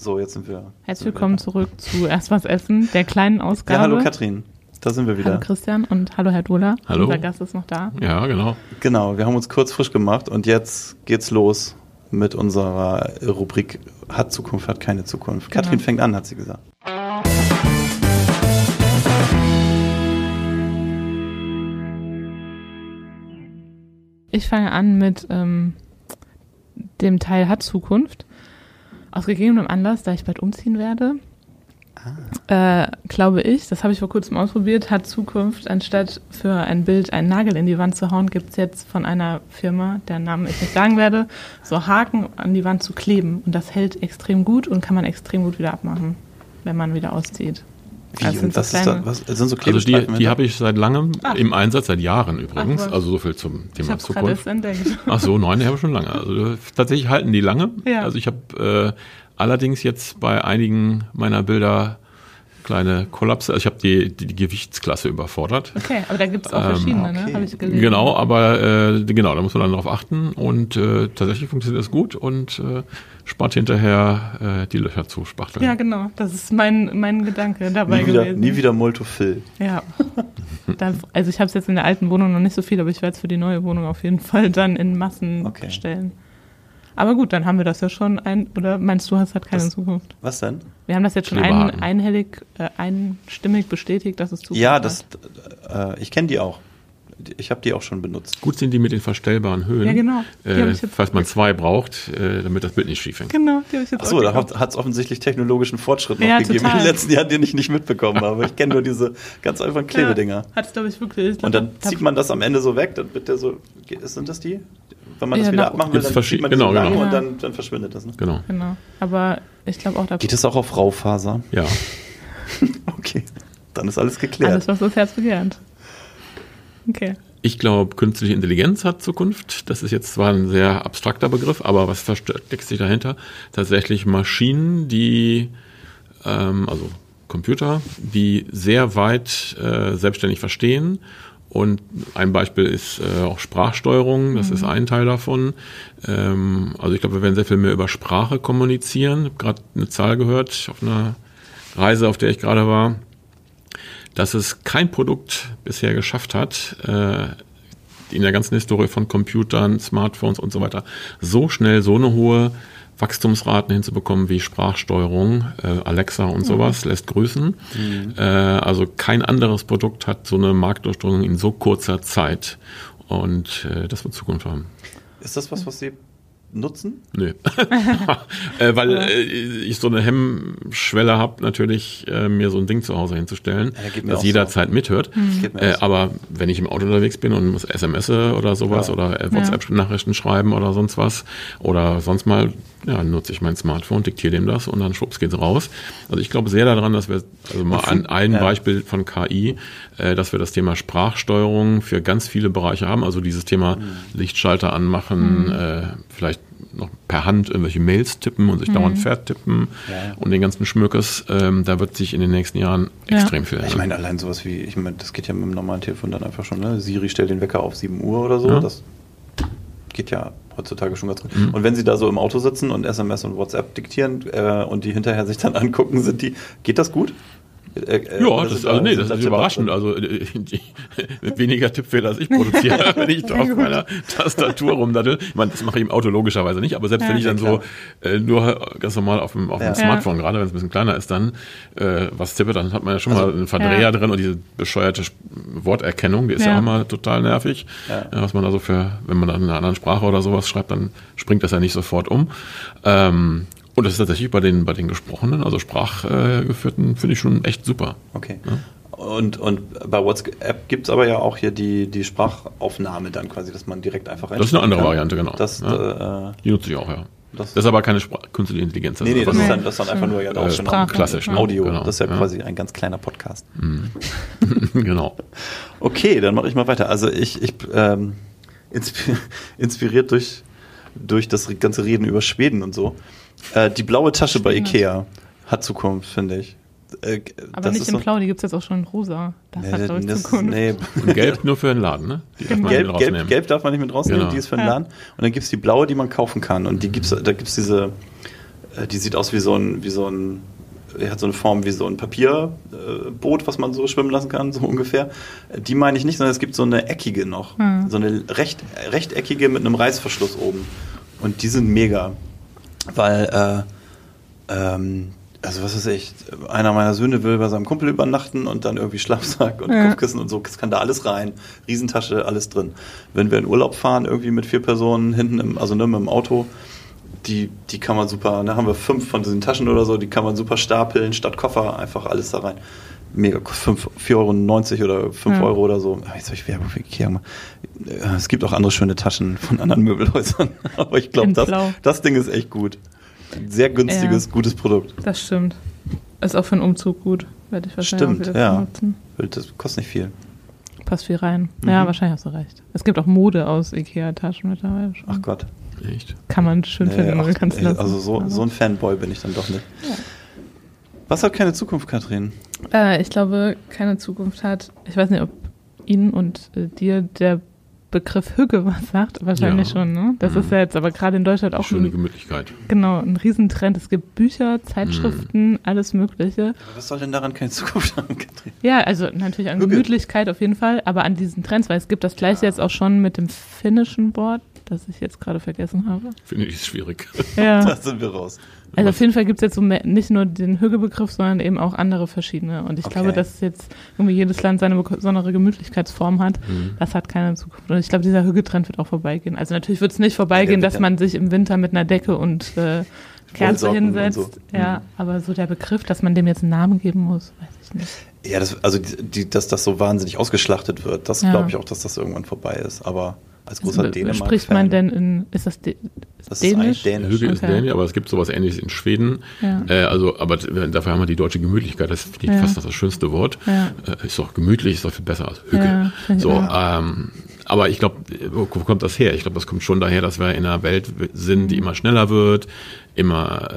So, jetzt sind wir. Herzlich willkommen zurück zu Erst was essen, der kleinen Ausgabe. Ja, hallo Katrin. Da sind wir wieder. Hallo Christian und hallo Herr Dola. Hallo. Unser Gast ist noch da. Ja, genau. Genau, wir haben uns kurz frisch gemacht und jetzt geht's los mit unserer Rubrik Hat Zukunft, hat keine Zukunft. Genau. Katrin fängt an, hat sie gesagt. Ich fange an mit ähm, dem Teil Hat Zukunft. Aus gegebenem Anlass, da ich bald umziehen werde, äh, glaube ich, das habe ich vor kurzem ausprobiert, hat Zukunft, anstatt für ein Bild einen Nagel in die Wand zu hauen, gibt es jetzt von einer Firma, deren Namen ich nicht sagen werde, so Haken an die Wand zu kleben. Und das hält extrem gut und kann man extrem gut wieder abmachen, wenn man wieder auszieht. Wie? Also sind und so was ist da? Was, sind so Also die, Klebestreifen die habe ich seit langem Ah. im Einsatz, seit Jahren übrigens. Ach, also so viel zum Ich Thema erst Zukunft. entdeckt. Ach so, nein, die habe ich schon lange. Also tatsächlich halten die lange. Ja. Also ich habe äh, allerdings jetzt bei einigen meiner Bilder kleine Kollapse. Also ich habe die, die, die Gewichtsklasse überfordert. Okay, aber da gibt es auch Ähm, verschiedene, okay. ne? Habe ich gelesen. Genau, aber äh, genau, da muss man dann darauf achten und äh, tatsächlich funktioniert das gut und äh, spart hinterher äh, die Löcher zu spachteln. Ja, genau. Das ist mein, mein Gedanke dabei nie wieder, gewesen. nie wieder Multofill. Ja. Da, also ich habe es jetzt in der alten Wohnung noch nicht so viel, aber ich werde es für die neue Wohnung auf jeden Fall dann in Massen Okay. bestellen. Aber gut, dann haben wir das ja schon ein, oder meinst du, es hat keine Das- Zukunft? Was denn? Wir haben das jetzt schon ein, einhellig, äh, einstimmig bestätigt, dass es Zukunft Ja, hat. das, äh, ich kenne die auch. Ich habe die auch schon benutzt. Gut sind die mit den verstellbaren Höhen. Ja, genau. Äh, falls man zwei braucht, äh, damit das Bild nicht schief hängt. Genau, die habe ich jetzt Achso, auch da hat es offensichtlich technologischen Fortschritt noch Ja, gegeben in total. den letzten Jahren, den ich nicht mitbekommen habe. Ich kenne nur diese ganz einfachen Klebedinger. Ja, hat es, glaube ich, wirklich. Ich glaub, Und dann da- zieht man das am Ende so weg, dann wird der so. Sind das die? Wenn man das Ja, wieder nach- abmachen will, dann zieht man genau, genau. und dann, dann verschwindet das. Ne? Genau. Genau. Aber ich glaube auch, da Geht es auch auf Raufaser? Ja. Okay, dann ist alles geklärt. alles, was das Herz begehrt. Okay. Ich glaube, künstliche Intelligenz hat Zukunft. Das ist jetzt zwar ein sehr abstrakter Begriff, aber was versteckt sich dahinter? Tatsächlich Maschinen, die, ähm, also Computer, die sehr weit äh, selbstständig verstehen. Und ein Beispiel ist äh, auch Sprachsteuerung, das ist ein Teil davon. Ähm, also ich glaube, wir werden sehr viel mehr über Sprache kommunizieren. Ich habe gerade eine Zahl gehört auf einer Reise, auf der ich gerade war dass es kein Produkt bisher geschafft hat, äh, in der ganzen Historie von Computern, Smartphones und so weiter, so schnell so eine hohe Wachstumsraten hinzubekommen wie Sprachsteuerung, äh, Alexa und sowas, lässt grüßen. Äh, also kein anderes Produkt hat so eine Marktdurchdringung in so kurzer Zeit. Und äh, das wird Zukunft haben. ist das was, was Sie nutzen? Nö. äh, weil äh, ich so eine Hemmschwelle habe, natürlich äh, mir so ein Ding zu Hause hinzustellen, Ja, das jederzeit mithört. Geht mir Äh, so. aber wenn ich im Auto unterwegs bin und muss SMS oder sowas Ja. oder äh, WhatsApp-Nachrichten schreiben oder sonst was oder sonst mal, ja, nutze ich mein Smartphone, diktiere dem das und dann schwupps geht's raus. Also ich glaube sehr daran, dass wir, also mal an ein ja. Beispiel von KI, äh, dass wir das Thema Sprachsteuerung für ganz viele Bereiche haben. Also dieses Thema Mhm. Lichtschalter anmachen, äh, vielleicht noch per Hand irgendwelche Mails tippen und sich dauernd vertippen Ja. und den ganzen Schmückes. Ähm, da wird sich in den nächsten Jahren Ja. extrem viel Ich ändern. meine, allein sowas wie, ich meine, das geht ja mit dem normalen Telefon dann einfach schon, ne? Siri stellt den Wecker auf 7 Uhr oder so. Ja. Das geht ja heutzutage schon ganz gut. Mhm. Und wenn Sie da so im Auto sitzen und SMS und WhatsApp diktieren äh, und die hinterher sich dann angucken, sind die, geht das gut? Äh, äh, Ja, das, also nee, das da ist überraschend. Also äh, weniger Tippfehler als ich produziere, wenn ich da auf meiner Tastatur rumdattel. Ich meine, das mache ich im Auto logischerweise nicht, aber selbst Ja. wenn ich dann Ja, so äh, nur ganz normal auf dem, auf Ja. dem Smartphone, gerade wenn es ein bisschen kleiner ist, dann äh, was tippe, dann hat man ja schon Also, mal einen Verdreher ja. drin und diese bescheuerte Worterkennung, die ist ja, Ja. auch mal total nervig. Ja. Ja, was man da so für, wenn man dann in einer anderen Sprache oder sowas schreibt, dann springt das ja nicht sofort um. Ähm, und das ist tatsächlich bei den, bei den gesprochenen, also sprachgeführten, finde ich schon echt super. Okay. Und, und bei WhatsApp gibt es aber ja auch hier die, die Sprachaufnahme dann quasi, dass man direkt einfach Das ist eine andere kann. Variante, genau. Das, Ja. äh, Die nutze ich auch, ja. das, Das ist aber keine Spra künstliche Intelligenz. nee, nee, das ist, dann, das ist dann einfach nur ja äh, auch Sprache. klassisch. Ne? Audio. Genau. Das ist ja, ja quasi ein ganz kleiner Podcast. genau. Okay, dann mache ich mal weiter. Also ich, ich ähm, inspi inspiriert durch, durch das ganze Reden über Schweden und so. Äh, die blaue Tasche bei Schweden. Ikea hat Zukunft, finde ich. Äh, Aber das nicht ist in Blau, die gibt es jetzt auch schon in Rosa. Das Nee, hat, glaube ich, das- Zukunft. nee, Und gelb nur für den Laden, ne? Die darf man Gelb, nicht gelb, rausnehmen. gelb darf man nicht mit rausnehmen, Genau. die ist für den Ja. Laden. Und dann gibt es die blaue, die man kaufen kann. Und die gibt's, da gibt es diese Äh, die sieht aus wie so ein, wie so ein, die hat so eine Form wie so ein Papierboot, was man so schwimmen lassen kann, so ungefähr. Äh, Die meine ich nicht, sondern es gibt so eine eckige noch. Hm. So eine recht, rechteckige mit einem Reißverschluss oben. Und die sind mega. Weil, äh, ähm, also was weiß ich, einer meiner Söhne will bei seinem Kumpel übernachten und dann irgendwie Schlafsack und Ja. Kopfkissen und so, es kann da alles rein. Riesentasche, alles drin. Wenn wir in Urlaub fahren, irgendwie mit vier Personen hinten im, also ne, mit dem Auto, die, die kann man super, da haben wir fünf von diesen Taschen oder so, die kann man super stapeln, statt Koffer, einfach alles da rein. Mega, 4,90 Euro oder 5 Ja. Euro oder so. Jetzt habe ich Werbung für Ikea gemacht. Es gibt auch andere schöne Taschen von anderen Möbelhäusern. Aber ich glaube, das, das Ding ist echt gut. Sehr günstiges, gutes Produkt. Das stimmt. Ist auch für einen Umzug gut. Werde ich wahrscheinlich Stimmt, ja. Das kostet nicht viel. Passt viel rein. Ja, Mhm. wahrscheinlich hast du recht. Es gibt auch Mode aus Ikea-Taschen mittlerweile schon. Ach Gott. Echt? Kann man schön Nee, finden, oder ach, kannst ey, lassen. also so, Aber- so ein Fanboy bin ich dann doch nicht. Ja. Was hat keine Zukunft, Katrin? Äh, ich glaube, keine Zukunft hat. Ich weiß nicht, ob Ihnen und äh, dir der Begriff Hügge was sagt. Wahrscheinlich Ja. schon, ne? Das Mhm. ist ja jetzt aber gerade in Deutschland auch Schöne ein, Gemütlichkeit. genau, ein Riesentrend. Es gibt Bücher, Zeitschriften, Mhm. alles Mögliche. Was soll denn daran keine Zukunft haben, Katrin? Ja, also natürlich an Hügge. Gemütlichkeit auf jeden Fall, aber an diesen Trends, weil es gibt das gleiche jetzt auch schon mit dem finnischen Wort, das ich jetzt gerade vergessen habe. Finde ich schwierig. Ja. Da sind wir raus. Also auf jeden Fall gibt es jetzt so mehr, nicht nur den Hügge-Begriff, sondern eben auch andere verschiedene. Und ich Okay. glaube, dass jetzt irgendwie jedes Land seine besondere Gemütlichkeitsform hat. Mhm. Das hat keine Zukunft. Und ich glaube, dieser Hügge-Trend wird auch vorbeigehen. Also natürlich wird es nicht vorbeigehen, dass man sich im Winter mit einer Decke und äh, Kerze hinsetzt. so. Ja, Mhm. aber so der Begriff, dass man dem jetzt einen Namen geben muss, weiß ich nicht. Ja, das, also die, die, dass das so wahnsinnig ausgeschlachtet wird, das Ja. glaube ich auch, dass das irgendwann vorbei ist. Aber als großer Also, Dänemark. spricht man denn in, ist das De Das ist Dänisch? eigentlich Dänisch. Hügel ist Okay. Dänisch, aber es gibt sowas ähnliches in Schweden. Ja. Äh, also, aber t- dafür haben wir die deutsche Gemütlichkeit. Das finde ich Ja. fast das schönste Wort. Ja. Äh, ist doch gemütlich, ist doch viel besser als Hügel. Ja, so, ähm, aber ich glaube, wo kommt das her? Ich glaube, das kommt schon daher, dass wir in einer Welt sind, die immer schneller wird, immer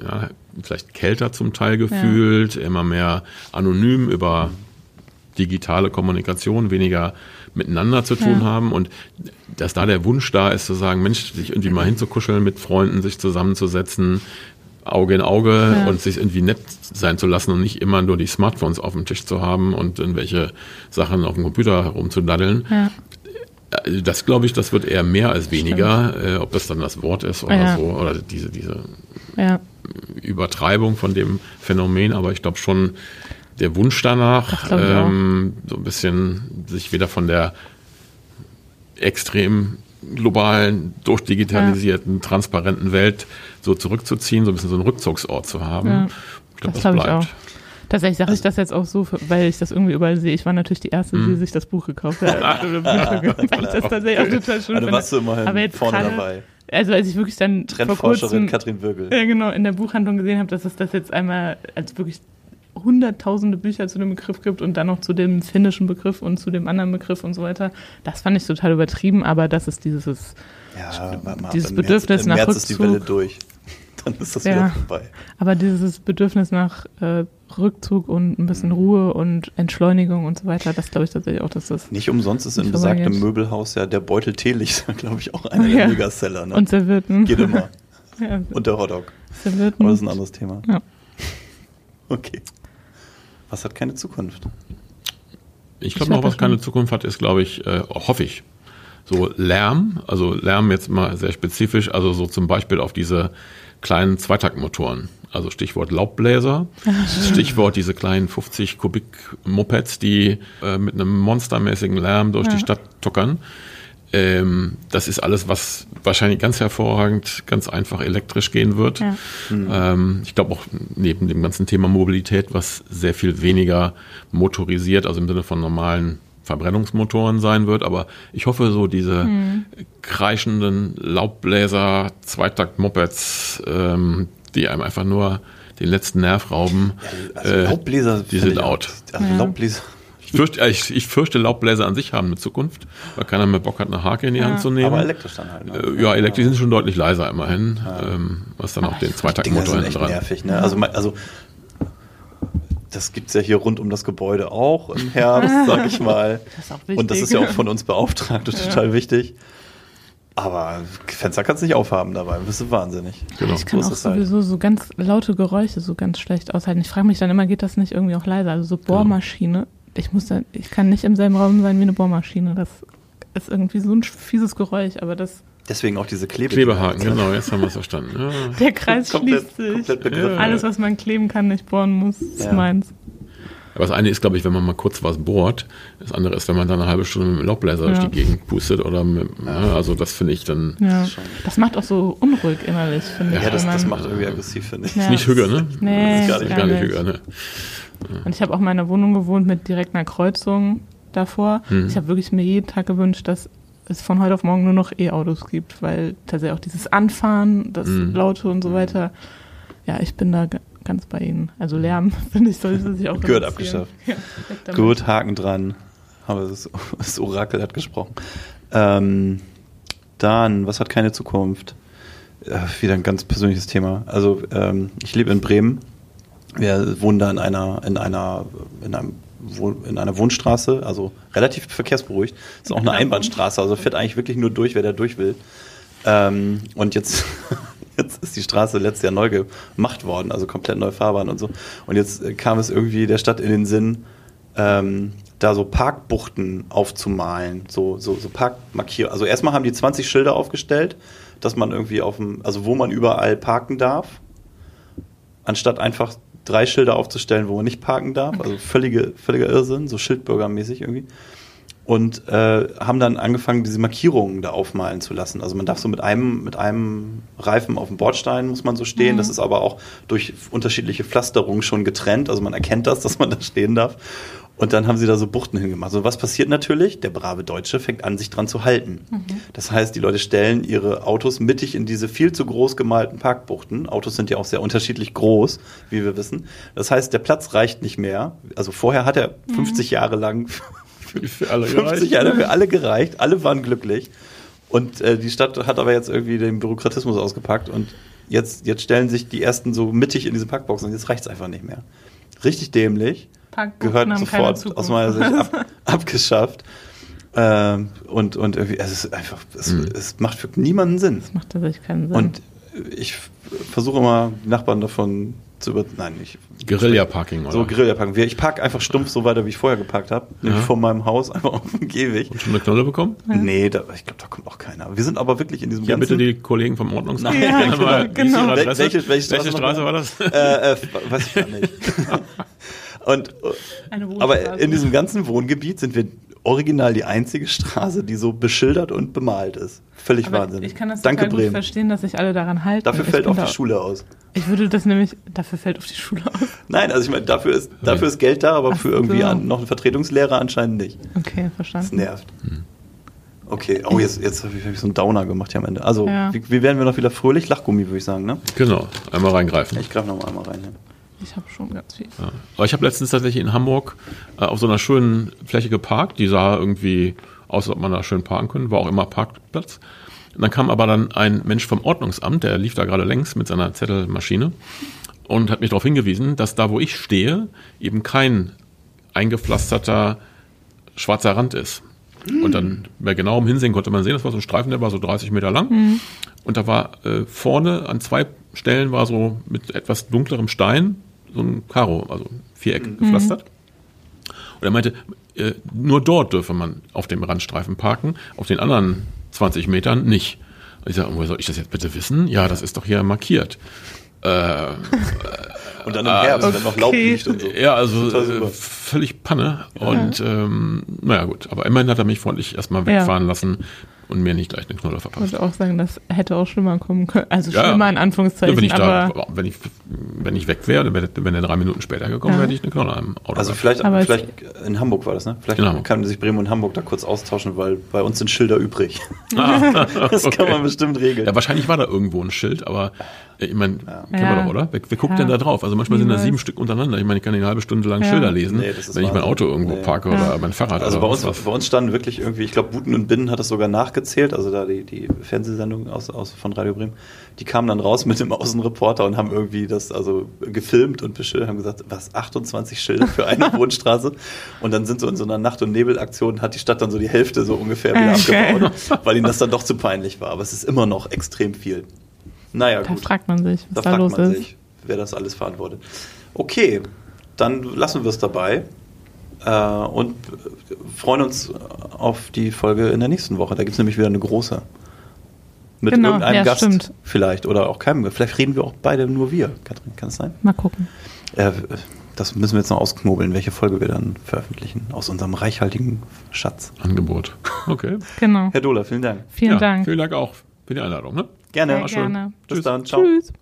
äh, ja, vielleicht kälter zum Teil gefühlt, immer mehr anonym über digitale Kommunikation, weniger miteinander zu tun Ja. haben und dass da der Wunsch da ist zu sagen, Mensch, sich irgendwie mal hinzukuscheln mit Freunden, sich zusammenzusetzen, Auge in Auge Ja. und sich irgendwie nett sein zu lassen und nicht immer nur die Smartphones auf dem Tisch zu haben und irgendwelche Sachen auf dem Computer herumzudaddeln. Ja. Äh, Das glaube ich, das wird eher mehr als weniger, äh, ob das dann das Wort ist oder Ja. so, oder diese, diese. Übertreibung von dem Phänomen, aber ich glaube schon der Wunsch danach, ähm, so ein bisschen sich wieder von der extrem globalen, durchdigitalisierten, transparenten Welt so zurückzuziehen, so ein bisschen so einen Rückzugsort zu haben. Ja. Ich glaube, Das das, glaube ich bleibt. auch. Tatsächlich sage ich das jetzt auch so, weil ich das irgendwie überall sehe. Ich war natürlich die Erste, Mhm. die sich das Buch gekauft hat. Weil ich das tatsächlich auch total schön Also finde. warst du immerhin Aber jetzt vorne gerade- dabei. Also als ich wirklich dann vor Trendforscherin kurzem Katrin Würgel. ja, genau, in der Buchhandlung gesehen habe, dass es das jetzt einmal als wirklich hunderttausende Bücher zu dem Begriff gibt und dann noch zu dem finnischen Begriff und zu dem anderen Begriff und so weiter. Das fand ich total übertrieben, aber das ist dieses, Ja, Dieses Bedürfnis März, nach März ist die Rückzug. Welle durch. Dann ist das Ja. wieder vorbei. aber dieses Bedürfnis nach äh, Rückzug und ein bisschen Ruhe und Entschleunigung und so weiter, das glaube ich tatsächlich auch, dass das Nicht umsonst ist im besagten. Möbelhaus ja der Beutel Teelicht, glaube ich, auch einer Ja. der Megaseller. Ne? und servierten. Geht immer. ja, Und der Hotdog. servierten. Aber das ist ein anderes Thema. Ja. Okay. Was hat keine Zukunft? Ich glaube noch, was keine Zukunft hat, ist, glaube ich, äh, hoffe ich, so Lärm, also Lärm jetzt mal sehr spezifisch, also so zum Beispiel auf diese kleinen Zweitaktmotoren. Also Stichwort Laubbläser, Stichwort diese kleinen 50 Kubik Mopeds, die äh, mit einem monstermäßigen Lärm durch Ja. die Stadt tuckern. Ähm, das ist alles, was wahrscheinlich ganz hervorragend, ganz einfach elektrisch gehen wird. Ja. Ähm, ich glaube auch neben dem ganzen Thema Mobilität, was sehr viel weniger motorisiert, also im Sinne von normalen Verbrennungsmotoren sein wird. Aber ich hoffe, so diese Hm. kreischenden Laubbläser, Zweitakt-Mopeds, ähm, die einem einfach nur den letzten Nerv rauben. Also äh, Laubbläser. die sind out. Also Ja. Laubbläser. Ich fürchte, äh, ich, ich fürchte, Laubbläser an sich haben eine Zukunft, weil keiner mehr Bock hat, eine Hake in die Hand zu nehmen. Aber elektrisch dann halt. Ne? Äh, Ja, elektrisch sind schon deutlich leiser immerhin, ähm, was dann auch den Zweitaktmotor hinten echt dran. nervig. Ne? Also, also das gibt's ja hier rund um das Gebäude auch im Herbst, sag ich mal. Das ist auch wichtig. Und das ist ja auch von uns beauftragt und total wichtig. Aber Fenster kannst du nicht aufhaben dabei, bist du wahnsinnig. Genau. Ich kann So auch es halt. sowieso so ganz laute Geräusche so ganz schlecht aushalten. Ich frage mich dann immer, geht das nicht irgendwie auch leiser? Also so Bohrmaschine. Ich muss dann, ich kann nicht im selben Raum sein wie eine Bohrmaschine. Das ist irgendwie so ein fieses Geräusch, aber das, Deswegen auch diese Klebe Klebehaken, genau, jetzt haben wir es verstanden. Ja. der Kreis Komplett, schließt sich. Ja. Alles, was man kleben kann, nicht bohren muss, ist Ja. meins. Aber das eine ist, glaube ich, wenn man mal kurz was bohrt. Das andere ist, wenn man dann eine halbe Stunde mit dem Laubbläser durch die Gegend pustet oder mit, ja, also das finde ich dann. Das macht auch so unruhig innerlich, finde ich. Ja, das, das macht irgendwie aggressiv, finde ich. Ja. nicht Hüge, ne? Nee, das ist gar nicht- gar nicht ne? Und ich habe auch in meiner Wohnung gewohnt mit direkt einer Kreuzung davor. Mhm. Ich habe wirklich mir jeden Tag gewünscht, dass es von heute auf morgen nur noch E-Autos gibt, weil tatsächlich auch dieses Anfahren, das Mhm. Laute und so weiter. Ja, ich bin da ga- ganz bei Ihnen. Also Lärm, finde ich, sollte sich auch Gehört abgeschafft. Ja. Gut, Haken dran. Aber das, das Orakel hat gesprochen. Ähm, dann, was hat keine Zukunft? Äh, wieder ein ganz persönliches Thema. Also, ähm, ich lebe in Bremen. Wir wohnen da in einer, in einer, in einem in einer Wohnstraße, also relativ verkehrsberuhigt. Ist auch eine Einbahnstraße, also fährt eigentlich wirklich nur durch, wer da durch will. Ähm, und jetzt, jetzt ist die Straße letztes Jahr neu gemacht worden, also komplett neue Fahrbahn und so. Und jetzt kam es irgendwie der Stadt in den Sinn, ähm, da so Parkbuchten aufzumalen, so, so, so Parkmarkierungen. Also erstmal haben die 20 Schilder aufgestellt, dass man irgendwie auf dem, also wo man überall parken darf, anstatt einfach drei Schilder aufzustellen, wo man nicht parken darf. Also völlige, völliger Irrsinn, so Schildbürgermäßig irgendwie. Und äh, haben dann angefangen, diese Markierungen da aufmalen zu lassen. Also man darf so mit einem, mit einem Reifen auf dem Bordstein muss man so stehen. Das ist aber auch durch unterschiedliche Pflasterungen schon getrennt. Also man erkennt das, dass man da stehen darf. Und dann haben sie da so Buchten hingemacht. So was passiert natürlich? Der brave Deutsche fängt an, sich dran zu halten. Das heißt, die Leute stellen ihre Autos mittig in diese viel zu groß gemalten Parkbuchten. Autos sind ja auch sehr unterschiedlich groß, wie wir wissen. Das heißt, der Platz reicht nicht mehr. Also vorher hat er 50 Jahre lang Für alle 50 Jahre für alle gereicht, alle waren glücklich. Und äh, die Stadt hat aber jetzt irgendwie den Bürokratismus ausgepackt und jetzt, jetzt stellen sich die ersten so mittig in diese Packboxen und jetzt reicht es einfach nicht mehr. Richtig dämlich, Parkbuchten gehört haben keine sofort Zukunft. aus meiner Sicht ab, abgeschafft. Ähm, und, und irgendwie, es ist einfach, es, Mhm. es macht für niemanden Sinn. Das macht tatsächlich keinen Sinn. Und ich versuche immer, Nachbarn davon zu über... Nein, ich... Guerilla-Parking, oder? So Guerilla-Parken. Ich parke einfach stumpf so weiter, wie ich vorher geparkt habe. Nämlich Ja. vor meinem Haus, einfach auf dem Gehweg. Und schon eine Knolle bekommen? Nee, da, ich glaube, da kommt auch keiner. Wir sind aber wirklich in diesem Ja, bitte ganzen... die Kollegen vom Ordnungsamt. Gerne genau, genau. Adresse? Welche- welche Straße Straße war das? äh, äh, weiß ich gar nicht. Und, aber in diesem ganzen Wohngebiet sind wir original die einzige Straße, die so beschildert und bemalt ist. Völlig aber wahnsinnig. ich kann das Danke, total gut Bremen. verstehen, dass sich alle daran halten. Dafür Ich fällt auch da- die Schule aus. Ich würde das nämlich, dafür fällt auf die Schule aus. Nein, also ich meine, dafür ist, dafür ist Geld da, aber Ach für irgendwie so. an, noch einen Vertretungslehrer anscheinend nicht. Okay, Das verstanden. nervt. Okay, oh, jetzt, jetzt habe ich, hab ich so einen Downer gemacht hier am Ende. Also, Ja. wie, wie werden wir noch wieder fröhlich? Lachgummi, würde ich sagen, ne? Genau, einmal reingreifen. Ich greife noch mal einmal rein. Ne? Ich habe schon ganz viel. Ja. Aber ich habe letztens tatsächlich in Hamburg äh, auf so einer schönen Fläche geparkt. Die sah irgendwie aus, als ob man da schön parken könnte. War auch immer Parkplatz. Und dann kam aber dann ein Mensch vom Ordnungsamt, der lief da gerade längs mit seiner Zettelmaschine und hat mich darauf hingewiesen, dass da, wo ich stehe, eben kein eingepflasterter schwarzer Rand ist. Und dann bei genauem Hinsehen konnte man sehen, das war so ein Streifen, der war so 30 Meter lang. Und da war äh, vorne an zwei Stellen war so mit etwas dunklerem Stein so ein Karo, also Viereck gepflastert. Und er meinte, äh, nur dort dürfe man auf dem Randstreifen parken, auf den anderen 20 Metern nicht. Und ich sage, woher soll ich das jetzt bitte wissen? Ja, das ist doch hier markiert. Äh, Und dann im Herbst, wenn noch Laub okay. liegt und so. ja, also äh, völlig Panne. Und ähm, naja gut, aber immerhin hat er mich freundlich erstmal Ja. wegfahren lassen und mir nicht gleich eine Knolle Ich verpasst. würde auch sagen, das hätte auch schlimmer kommen können. Also Ja, schlimmer in Ja, Anführungszeichen, wenn ich da, aber wenn ich, wenn ich weg wäre, wenn, wenn er drei Minuten später gekommen Ja. wäre, hätte ich eine Knolle am Auto. Also vielleicht, Aber vielleicht in Hamburg war das, ne? Vielleicht kann sich Bremen und Hamburg da kurz austauschen, weil bei uns sind Schilder übrig. Ah, Das okay. kann man bestimmt regeln. Ja, wahrscheinlich war da irgendwo ein Schild, aber Ich meine, Ja. kennen wir doch, oder? Wer, wer guckt Ja. denn da drauf? Also manchmal sind da Niemals. sieben Stück untereinander. Ich meine, ich kann eine halbe Stunde lang Ja. Schilder lesen, Nee, wenn ich mein Wahnsinn. Auto irgendwo Nee. parke Ja. oder mein Fahrrad. Also oder bei uns, was. bei uns standen wirklich irgendwie, ich glaube, Buten und Binnen hat das sogar nachgezählt, also da die, die Fernsehsendung aus, aus, von Radio Bremen, die kamen dann raus mit dem Außenreporter und haben irgendwie das also gefilmt und beschildert, haben gesagt, was, 28 Schilder für eine Wohnstraße? Und dann sind so in so einer Nacht- und Nebelaktion, hat die Stadt dann so die Hälfte so ungefähr wieder Okay. abgebaut, weil ihnen das dann doch zu peinlich war. Aber es ist immer noch extrem viel. Naja, Da gut. fragt man sich, Da was da, fragt los man ist. sich, wer das alles verantwortet. Okay, dann lassen wir es dabei äh, und freuen uns auf die Folge in der nächsten Woche. Da gibt es nämlich wieder eine große. Mit Genau, irgendeinem ja, Gast stimmt. vielleicht oder auch keinem. Vielleicht reden wir auch beide nur wir. Katrin, kann es sein? Mal gucken. Äh, das müssen wir jetzt noch ausknobeln, welche Folge wir dann veröffentlichen aus unserem reichhaltigen Schatz. Angebot. Okay. Genau. Herr Dohler, vielen Dank. Vielen ja, Dank. Vielen Dank auch für die Einladung. Ne? Gerne. Sehr War schön. gerne. Bis Tschüss. dann. Ciao. Tschüss.